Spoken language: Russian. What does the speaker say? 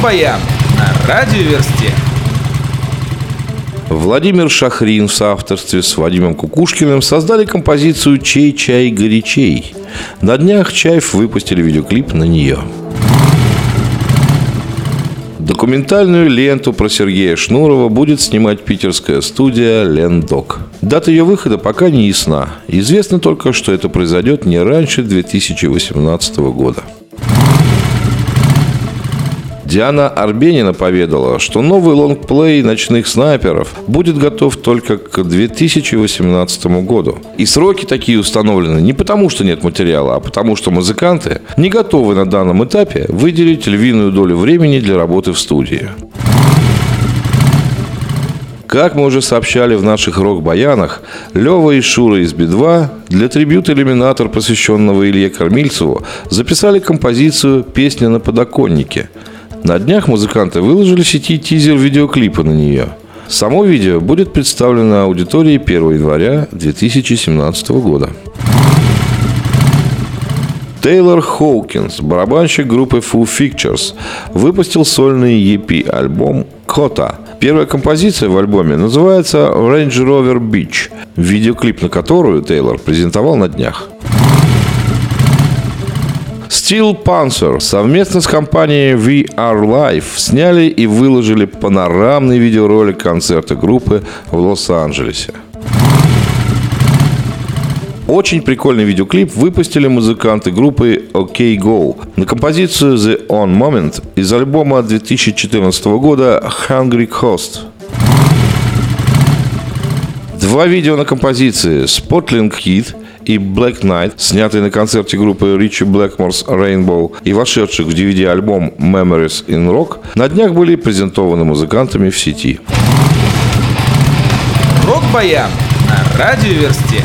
Рок-баян на радиоверсте. Владимир Шахрин в соавторстве с Вадимом Кукушкиным создали композицию «Чей чай горячей». На днях Чаев выпустили видеоклип на нее. Документальную ленту про Сергея Шнурова будет снимать питерская студия «Лендок». Дата ее выхода пока не ясна. Известно только, что это произойдет не раньше 2018 года. Диана Арбенина поведала, что новый лонгплей «Ночных снайперов» будет готов только к 2018 году. И сроки такие установлены не потому, что нет материала, а потому, что музыканты не готовы на данном этапе выделить львиную долю времени для работы в студии. Как мы уже сообщали в наших рок-баянах, Лева и Шура из Би-2 для трибюта «Иллюминатор», посвященного Илье Кормильцеву, записали композицию «Песня на подоконнике», на днях музыканты выложили в сети тизер видеоклипа на нее. Само видео будет представлено аудитории 1 января 2017 года. Тейлор Хоукинс, барабанщик группы Foo Pictures, выпустил сольный EP-альбом «Кота». Первая композиция в альбоме называется «Range Rover Beach», видеоклип на которую Тейлор презентовал на днях. Steel Panzer совместно с компанией VR Life сняли и выложили панорамный видеоролик концерта группы в Лос-Анджелесе. Очень прикольный видеоклип выпустили музыканты группы OK Go на композицию The On Moment из альбома 2014 года Hungry Host. Два видео на композиции Spotling Kid и Black Knight, снятые на концерте группы Ричи Блэкморс Rainbow и вошедших в DVD-альбом Memories in Rock, на днях были презентованы музыкантами в сети. Рок-баян на радиоверсте.